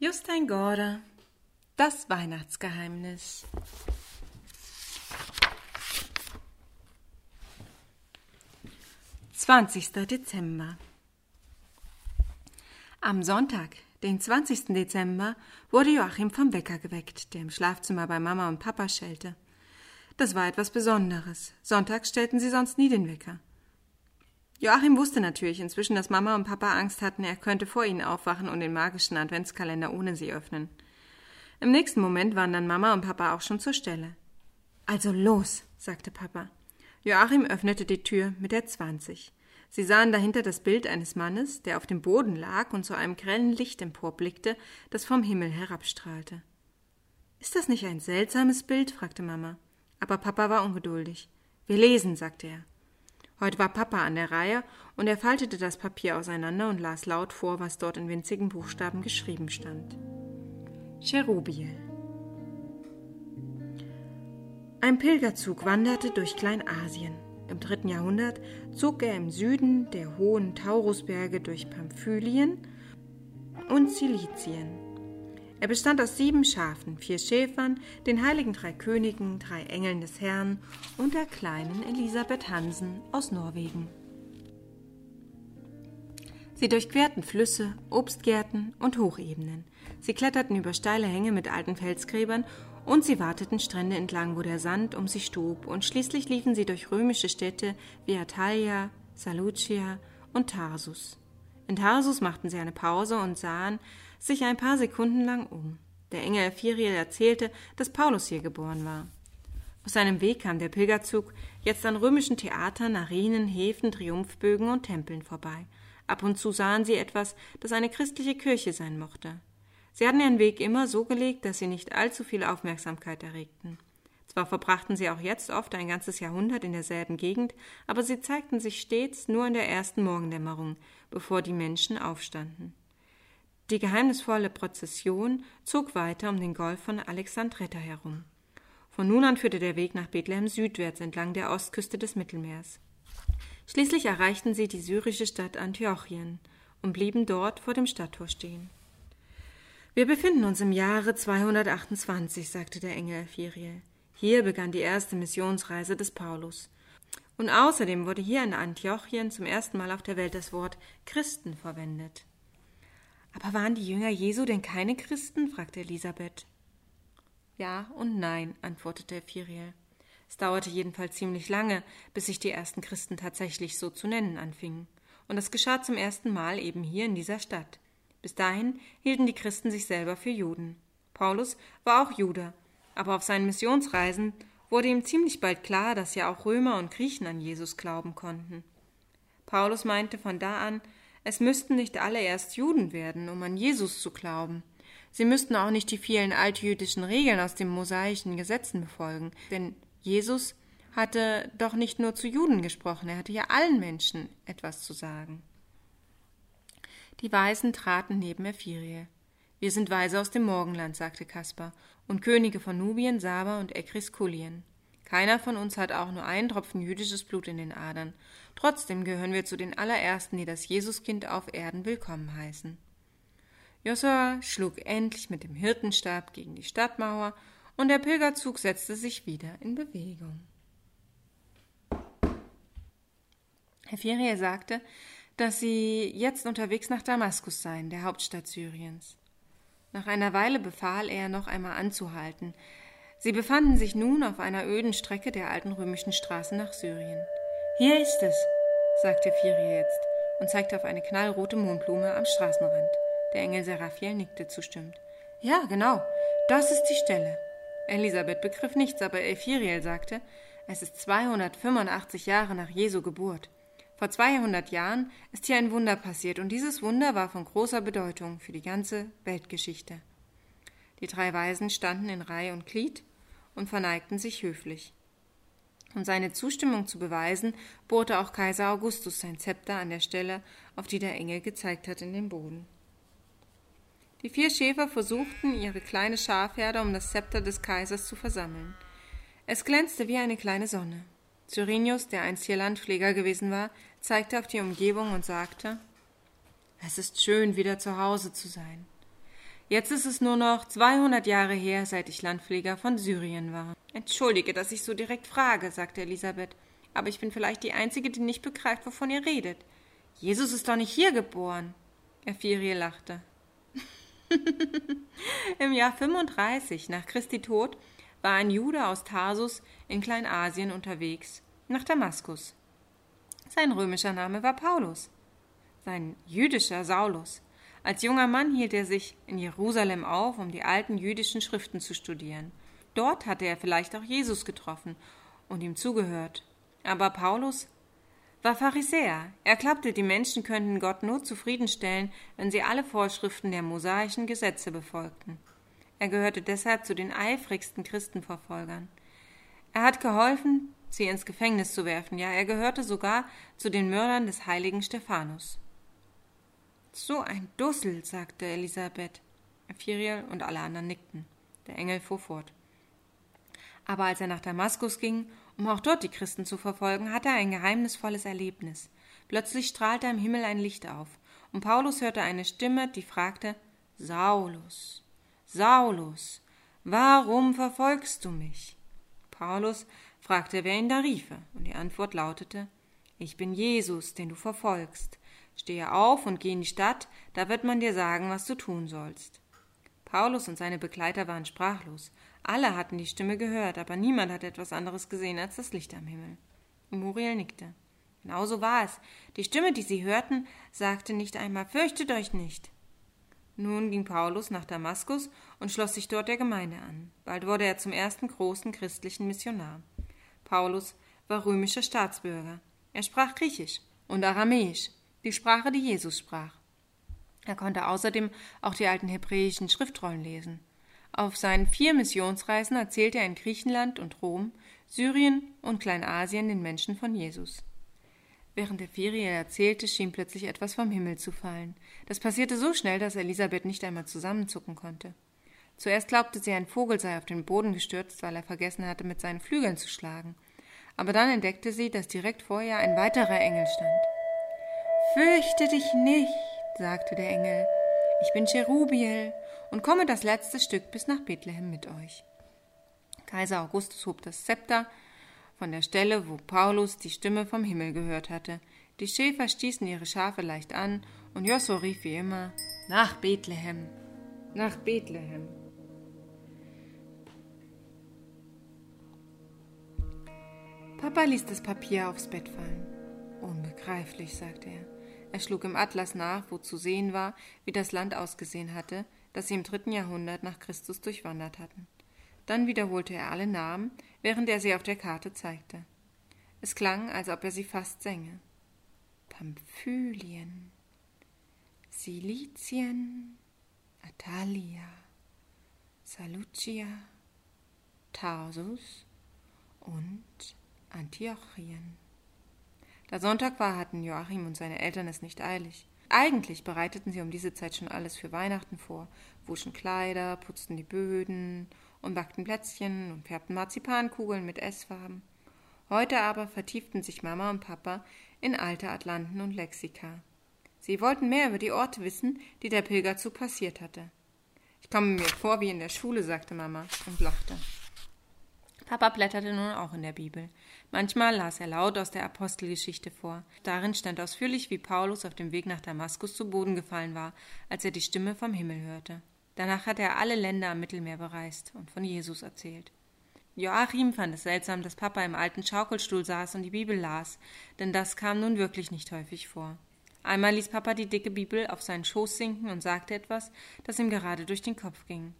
Justin Gorder Das Weihnachtsgeheimnis Zwanzigster Dezember Am Sonntag, den 20. Dezember, wurde Joachim vom Wecker geweckt, der im Schlafzimmer bei Mama und Papa schellte. Das war etwas Besonderes. Sonntags stellten sie sonst nie den Wecker. Joachim wusste natürlich inzwischen, dass Mama und Papa Angst hatten, er könnte vor ihnen aufwachen und den magischen Adventskalender ohne sie öffnen. Im nächsten Moment waren dann Mama und Papa auch schon zur Stelle. Also los, sagte Papa. Joachim öffnete die Tür mit der zwanzig. Sie sahen dahinter das Bild eines Mannes, der auf dem Boden lag und zu einem grellen Licht emporblickte, das vom Himmel herabstrahlte. Ist das nicht ein seltsames Bild? fragte Mama. Aber Papa war ungeduldig. Wir lesen, sagte er. Heute war Papa an der Reihe und er faltete das Papier auseinander und las laut vor, was dort in winzigen Buchstaben geschrieben stand. Cherubiel. Ein Pilgerzug wanderte durch Kleinasien. Im dritten Jahrhundert zog er im Süden der hohen Taurusberge durch Pamphylien und Silizien. Er bestand aus sieben Schafen, vier Schäfern, den heiligen drei Königen, drei Engeln des Herrn und der kleinen Elisabeth Hansen aus Norwegen. Sie durchquerten Flüsse, Obstgärten und Hochebenen. Sie kletterten über steile Hänge mit alten Felsgräbern und sie warteten Strände entlang, wo der Sand um sie stob, und schließlich liefen sie durch römische Städte wie Atalia, Salucia und Tarsus. In Tarsus machten sie eine Pause und sahen, sich ein paar Sekunden lang um. Der Engel Firiel erzählte, dass Paulus hier geboren war. Auf seinem Weg kam der Pilgerzug jetzt an römischen Theatern, Arenen, Häfen, Triumphbögen und Tempeln vorbei. Ab und zu sahen sie etwas, das eine christliche Kirche sein mochte. Sie hatten ihren Weg immer so gelegt, dass sie nicht allzu viel Aufmerksamkeit erregten. Zwar verbrachten sie auch jetzt oft ein ganzes Jahrhundert in derselben Gegend, aber sie zeigten sich stets nur in der ersten Morgendämmerung, bevor die Menschen aufstanden. Die geheimnisvolle Prozession zog weiter um den Golf von Alexandretta herum. Von nun an führte der Weg nach Bethlehem südwärts entlang der Ostküste des Mittelmeers. Schließlich erreichten sie die syrische Stadt Antiochien und blieben dort vor dem Stadttor stehen. Wir befinden uns im Jahre 228, sagte der Engel Firiel. Hier begann die erste Missionsreise des Paulus. Und außerdem wurde hier in Antiochien zum ersten Mal auf der Welt das Wort Christen verwendet. Aber waren die Jünger Jesu denn keine Christen? fragte Elisabeth. Ja und nein, antwortete Firiel. Es dauerte jedenfalls ziemlich lange, bis sich die ersten Christen tatsächlich so zu nennen anfingen. Und das geschah zum ersten Mal eben hier in dieser Stadt. Bis dahin hielten die Christen sich selber für Juden. Paulus war auch Jude, aber auf seinen Missionsreisen wurde ihm ziemlich bald klar, dass ja auch Römer und Griechen an Jesus glauben konnten. Paulus meinte von da an, es müssten nicht alle erst Juden werden, um an Jesus zu glauben. Sie müssten auch nicht die vielen altjüdischen Regeln aus den mosaischen Gesetzen befolgen, denn Jesus hatte doch nicht nur zu Juden gesprochen, er hatte ja allen Menschen etwas zu sagen. Die Weisen traten neben Ephirie. Wir sind Weise aus dem Morgenland, sagte Kaspar, und Könige von Nubien, Saba und Ekriskulien. Keiner von uns hat auch nur einen Tropfen jüdisches Blut in den Adern. Trotzdem gehören wir zu den allerersten, die das Jesuskind auf Erden willkommen heißen. Josua schlug endlich mit dem Hirtenstab gegen die Stadtmauer und der Pilgerzug setzte sich wieder in Bewegung. Herr Ferie sagte, dass sie jetzt unterwegs nach Damaskus seien, der Hauptstadt Syriens. Nach einer Weile befahl er, noch einmal anzuhalten, Sie befanden sich nun auf einer öden Strecke der alten römischen Straße nach Syrien. Hier ist es, sagte Firie jetzt und zeigte auf eine knallrote Mondblume am Straßenrand. Der Engel Seraphiel nickte zustimmend. Ja, genau, das ist die Stelle. Elisabeth begriff nichts, aber Ephiriel sagte, es ist 285 Jahre nach Jesu Geburt. Vor 200 Jahren ist hier ein Wunder passiert und dieses Wunder war von großer Bedeutung für die ganze Weltgeschichte. Die drei Weisen standen in Reihe und Glied und verneigten sich höflich. Um seine Zustimmung zu beweisen, bohrte auch Kaiser Augustus sein Zepter an der Stelle, auf die der Engel gezeigt hat, in den Boden. Die vier Schäfer versuchten, ihre kleine Schafherde um das Zepter des Kaisers zu versammeln. Es glänzte wie eine kleine Sonne. Cyrenius, der einst hier Landpfleger gewesen war, zeigte auf die Umgebung und sagte Es ist schön, wieder zu Hause zu sein. Jetzt ist es nur noch 200 Jahre her, seit ich Landpfleger von Syrien war. Entschuldige, dass ich so direkt frage, sagte Elisabeth, aber ich bin vielleicht die Einzige, die nicht begreift, wovon ihr redet. Jesus ist doch nicht hier geboren. Ephirie lachte. Im Jahr 35 nach Christi Tod war ein Jude aus Tarsus in Kleinasien unterwegs, nach Damaskus. Sein römischer Name war Paulus, sein jüdischer Saulus. Als junger Mann hielt er sich in Jerusalem auf, um die alten jüdischen Schriften zu studieren. Dort hatte er vielleicht auch Jesus getroffen und ihm zugehört. Aber Paulus war Pharisäer. Er glaubte, die Menschen könnten Gott nur zufriedenstellen, wenn sie alle Vorschriften der mosaischen Gesetze befolgten. Er gehörte deshalb zu den eifrigsten Christenverfolgern. Er hat geholfen, sie ins Gefängnis zu werfen, ja, er gehörte sogar zu den Mördern des heiligen Stephanus. So ein Dussel, sagte Elisabeth. Ephiriel und alle anderen nickten. Der Engel fuhr fort. Aber als er nach Damaskus ging, um auch dort die Christen zu verfolgen, hatte er ein geheimnisvolles Erlebnis. Plötzlich strahlte am Himmel ein Licht auf, und Paulus hörte eine Stimme, die fragte Saulus, Saulus, warum verfolgst du mich? Paulus fragte, wer ihn da riefe, und die Antwort lautete Ich bin Jesus, den du verfolgst. Stehe auf und geh in die Stadt, da wird man dir sagen, was du tun sollst. Paulus und seine Begleiter waren sprachlos. Alle hatten die Stimme gehört, aber niemand hatte etwas anderes gesehen als das Licht am Himmel. Muriel nickte. Genauso war es. Die Stimme, die sie hörten, sagte nicht einmal Fürchtet euch nicht. Nun ging Paulus nach Damaskus und schloss sich dort der Gemeinde an. Bald wurde er zum ersten großen christlichen Missionar. Paulus war römischer Staatsbürger. Er sprach Griechisch und Aramäisch die Sprache, die Jesus sprach. Er konnte außerdem auch die alten hebräischen Schriftrollen lesen. Auf seinen vier Missionsreisen erzählte er in Griechenland und Rom, Syrien und Kleinasien den Menschen von Jesus. Während der Ferien erzählte, schien plötzlich etwas vom Himmel zu fallen. Das passierte so schnell, dass Elisabeth nicht einmal zusammenzucken konnte. Zuerst glaubte sie, ein Vogel sei auf den Boden gestürzt, weil er vergessen hatte, mit seinen Flügeln zu schlagen. Aber dann entdeckte sie, dass direkt vor ihr ein weiterer Engel stand. Fürchte dich nicht, sagte der Engel. Ich bin Cherubiel und komme das letzte Stück bis nach Bethlehem mit euch. Kaiser Augustus hob das Zepter von der Stelle, wo Paulus die Stimme vom Himmel gehört hatte. Die Schäfer stießen ihre Schafe leicht an, und Josso rief wie immer Nach Bethlehem, nach Bethlehem. Papa ließ das Papier aufs Bett fallen. Unbegreiflich, sagte er. Er schlug im Atlas nach, wo zu sehen war, wie das Land ausgesehen hatte, das sie im dritten Jahrhundert nach Christus durchwandert hatten. Dann wiederholte er alle Namen, während er sie auf der Karte zeigte. Es klang, als ob er sie fast sänge. Pamphylien, Silizien, Atalia, Salucia, Tarsus und Antiochien. Da Sonntag war, hatten Joachim und seine Eltern es nicht eilig. Eigentlich bereiteten sie um diese Zeit schon alles für Weihnachten vor, wuschen Kleider, putzten die Böden und backten Plätzchen und färbten Marzipankugeln mit Essfarben. Heute aber vertieften sich Mama und Papa in alte Atlanten und Lexika. Sie wollten mehr über die Orte wissen, die der Pilgerzug passiert hatte. Ich komme mir vor wie in der Schule, sagte Mama und lachte. Papa blätterte nun auch in der Bibel. Manchmal las er laut aus der Apostelgeschichte vor. Darin stand ausführlich, wie Paulus auf dem Weg nach Damaskus zu Boden gefallen war, als er die Stimme vom Himmel hörte. Danach hat er alle Länder am Mittelmeer bereist und von Jesus erzählt. Joachim fand es seltsam, dass Papa im alten Schaukelstuhl saß und die Bibel las, denn das kam nun wirklich nicht häufig vor. Einmal ließ Papa die dicke Bibel auf seinen Schoß sinken und sagte etwas, das ihm gerade durch den Kopf ging.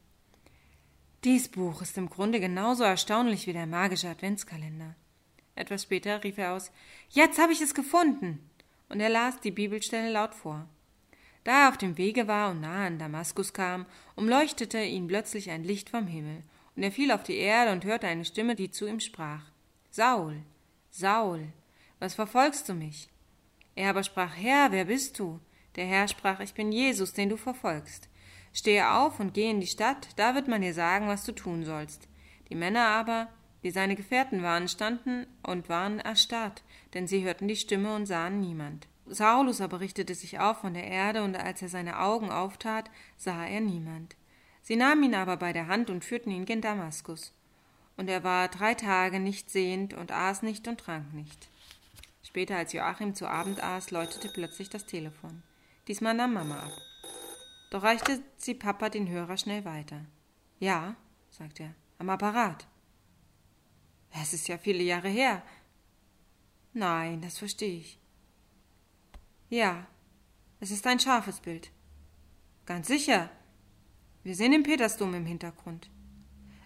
Dies Buch ist im Grunde genauso erstaunlich wie der magische Adventskalender. Etwas später rief er aus Jetzt habe ich es gefunden. Und er las die Bibelstelle laut vor. Da er auf dem Wege war und nahe an Damaskus kam, umleuchtete ihn plötzlich ein Licht vom Himmel, und er fiel auf die Erde und hörte eine Stimme, die zu ihm sprach Saul, Saul, was verfolgst du mich? Er aber sprach Herr, wer bist du? Der Herr sprach Ich bin Jesus, den du verfolgst. Stehe auf und geh in die Stadt, da wird man dir sagen, was du tun sollst. Die Männer aber, die seine Gefährten waren, standen und waren erstarrt, denn sie hörten die Stimme und sahen niemand. Saulus aber richtete sich auf von der Erde, und als er seine Augen auftat, sah er niemand. Sie nahmen ihn aber bei der Hand und führten ihn gen Damaskus. Und er war drei Tage nicht sehend und aß nicht und trank nicht. Später, als Joachim zu Abend aß, läutete plötzlich das Telefon. Diesmal nahm Mama ab. Doch reichte sie Papa den Hörer schnell weiter. Ja, sagte er, am Apparat. Es ist ja viele Jahre her. Nein, das verstehe ich. Ja, es ist ein scharfes Bild. Ganz sicher. Wir sehen den Petersdom im Hintergrund.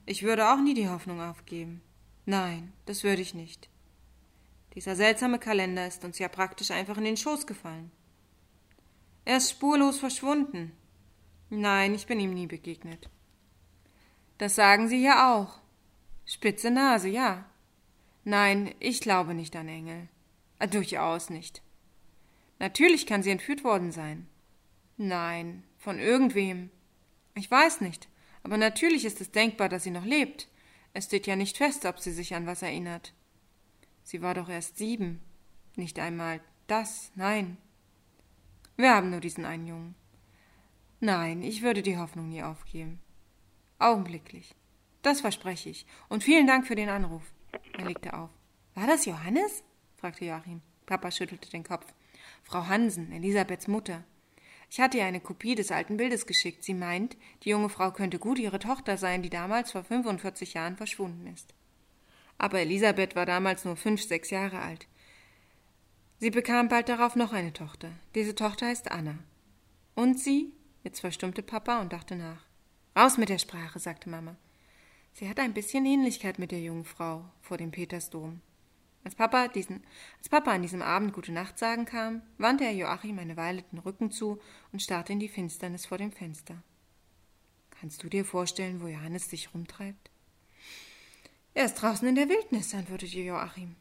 Ich würde auch nie die Hoffnung aufgeben. Nein, das würde ich nicht. Dieser seltsame Kalender ist uns ja praktisch einfach in den Schoß gefallen. Er ist spurlos verschwunden. Nein, ich bin ihm nie begegnet. Das sagen Sie ja auch. Spitze Nase, ja. Nein, ich glaube nicht an Engel. Ah, durchaus nicht. Natürlich kann sie entführt worden sein. Nein, von irgendwem. Ich weiß nicht, aber natürlich ist es denkbar, dass sie noch lebt. Es steht ja nicht fest, ob sie sich an was erinnert. Sie war doch erst sieben. Nicht einmal das, nein. Wir haben nur diesen einen Jungen. Nein, ich würde die Hoffnung nie aufgeben. Augenblicklich. Das verspreche ich. Und vielen Dank für den Anruf. Er legte auf. War das Johannes? fragte Joachim. Papa schüttelte den Kopf. Frau Hansen, Elisabeths Mutter. Ich hatte ihr eine Kopie des alten Bildes geschickt. Sie meint, die junge Frau könnte gut ihre Tochter sein, die damals vor 45 Jahren verschwunden ist. Aber Elisabeth war damals nur fünf, sechs Jahre alt. Sie bekam bald darauf noch eine Tochter. Diese Tochter heißt Anna. Und sie? Jetzt verstummte Papa und dachte nach. Raus mit der Sprache, sagte Mama. Sie hat ein bisschen Ähnlichkeit mit der jungen Frau vor dem Petersdom. Als Papa, diesen, als Papa an diesem Abend Gute Nacht sagen kam, wandte er Joachim eine Weile den Rücken zu und starrte in die Finsternis vor dem Fenster. Kannst du dir vorstellen, wo Johannes sich rumtreibt? Er ist draußen in der Wildnis, antwortete Joachim.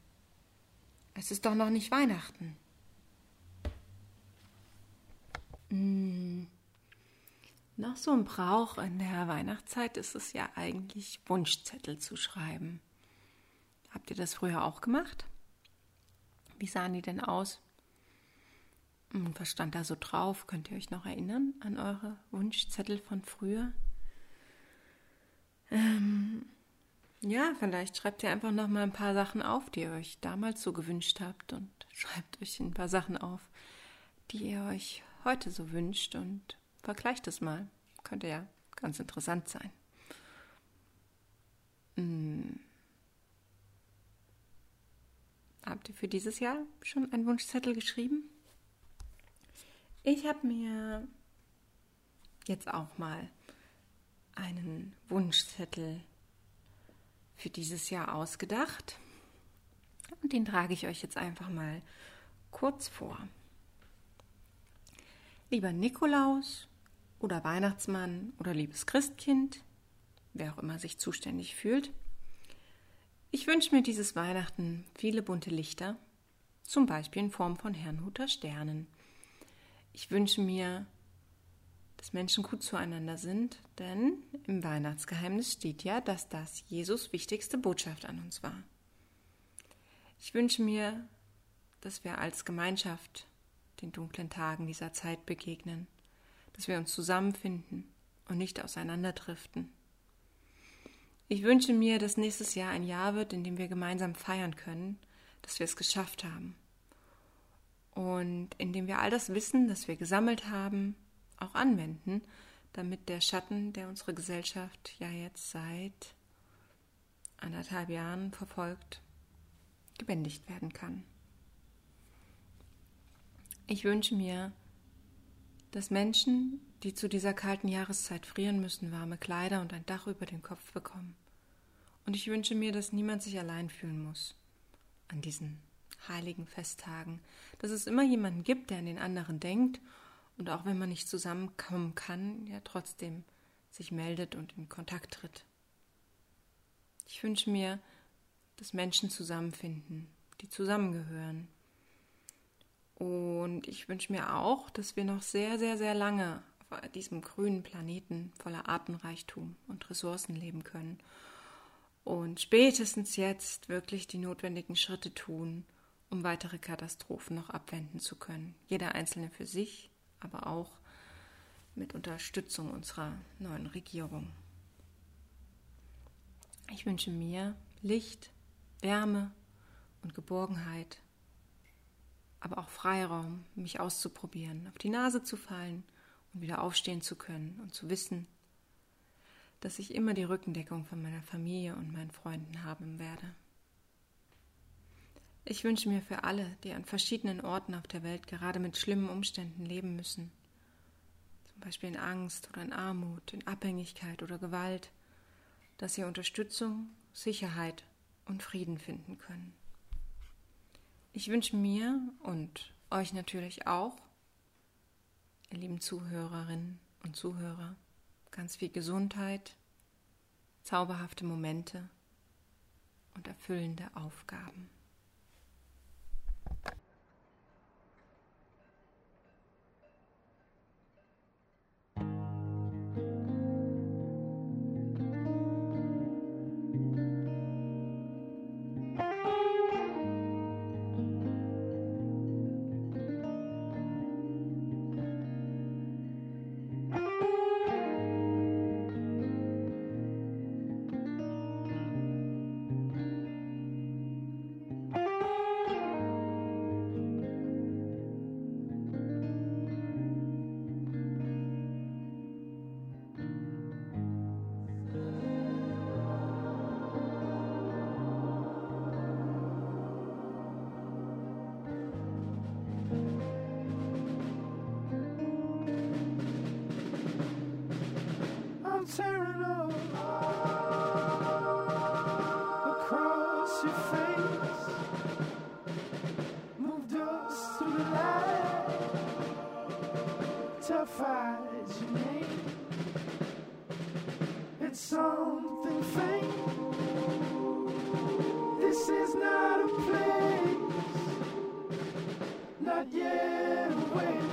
Es ist doch noch nicht Weihnachten. Hm. Nach so einem Brauch in der Weihnachtszeit ist es ja eigentlich Wunschzettel zu schreiben. Habt ihr das früher auch gemacht? Wie sahen die denn aus? Und was stand da so drauf? Könnt ihr euch noch erinnern an eure Wunschzettel von früher? Ähm, ja, vielleicht schreibt ihr einfach noch mal ein paar Sachen auf, die ihr euch damals so gewünscht habt und schreibt euch ein paar Sachen auf, die ihr euch heute so wünscht und Vergleicht es mal. Könnte ja ganz interessant sein. Hm. Habt ihr für dieses Jahr schon einen Wunschzettel geschrieben? Ich habe mir jetzt auch mal einen Wunschzettel für dieses Jahr ausgedacht. Und den trage ich euch jetzt einfach mal kurz vor. Lieber Nikolaus, oder Weihnachtsmann oder liebes Christkind, wer auch immer sich zuständig fühlt. Ich wünsche mir dieses Weihnachten viele bunte Lichter, zum Beispiel in Form von Herrnhuter Sternen. Ich wünsche mir, dass Menschen gut zueinander sind, denn im Weihnachtsgeheimnis steht ja, dass das Jesus wichtigste Botschaft an uns war. Ich wünsche mir, dass wir als Gemeinschaft den dunklen Tagen dieser Zeit begegnen dass wir uns zusammenfinden und nicht auseinanderdriften. Ich wünsche mir, dass nächstes Jahr ein Jahr wird, in dem wir gemeinsam feiern können, dass wir es geschafft haben. Und in dem wir all das Wissen, das wir gesammelt haben, auch anwenden, damit der Schatten, der unsere Gesellschaft ja jetzt seit anderthalb Jahren verfolgt, gebändigt werden kann. Ich wünsche mir, dass Menschen, die zu dieser kalten Jahreszeit frieren müssen, warme Kleider und ein Dach über den Kopf bekommen. Und ich wünsche mir, dass niemand sich allein fühlen muss an diesen heiligen Festtagen, dass es immer jemanden gibt, der an den anderen denkt und auch wenn man nicht zusammenkommen kann, ja trotzdem sich meldet und in Kontakt tritt. Ich wünsche mir, dass Menschen zusammenfinden, die zusammengehören, und ich wünsche mir auch, dass wir noch sehr, sehr, sehr lange auf diesem grünen Planeten voller Artenreichtum und Ressourcen leben können. Und spätestens jetzt wirklich die notwendigen Schritte tun, um weitere Katastrophen noch abwenden zu können. Jeder Einzelne für sich, aber auch mit Unterstützung unserer neuen Regierung. Ich wünsche mir Licht, Wärme und Geborgenheit, aber auch Freiraum, mich auszuprobieren, auf die Nase zu fallen und wieder aufstehen zu können und zu wissen, dass ich immer die Rückendeckung von meiner Familie und meinen Freunden haben werde. Ich wünsche mir für alle, die an verschiedenen Orten auf der Welt gerade mit schlimmen Umständen leben müssen, zum Beispiel in Angst oder in Armut, in Abhängigkeit oder Gewalt, dass sie Unterstützung, Sicherheit und Frieden finden können. Ich wünsche mir und euch natürlich auch, ihr lieben Zuhörerinnen und Zuhörer, ganz viel Gesundheit, zauberhafte Momente und erfüllende Aufgaben. something. This is not a place, not yet awake.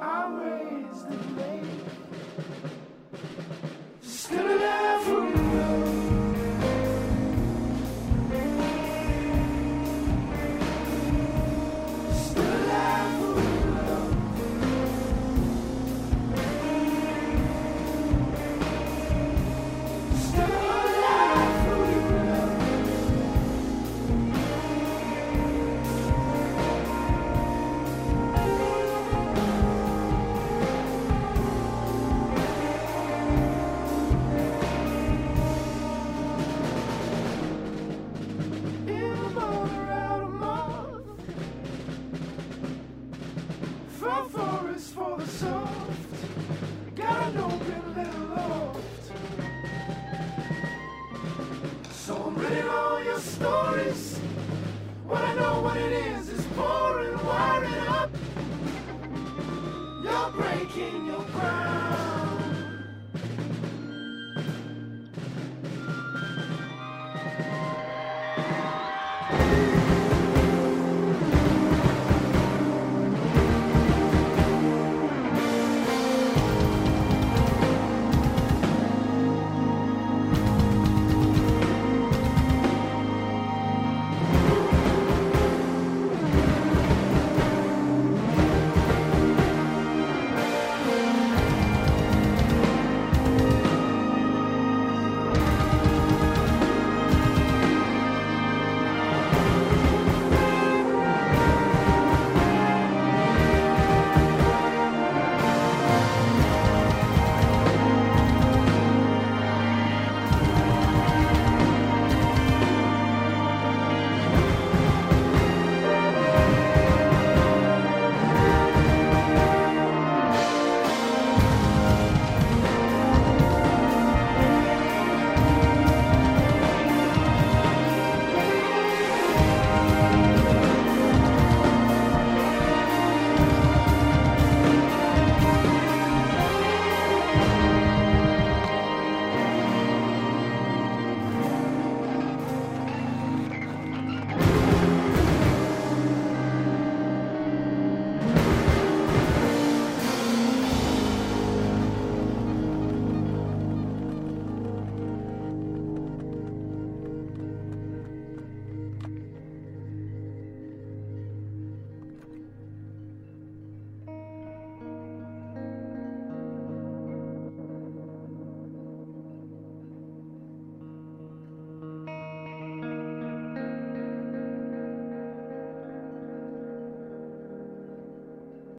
I raised the lake.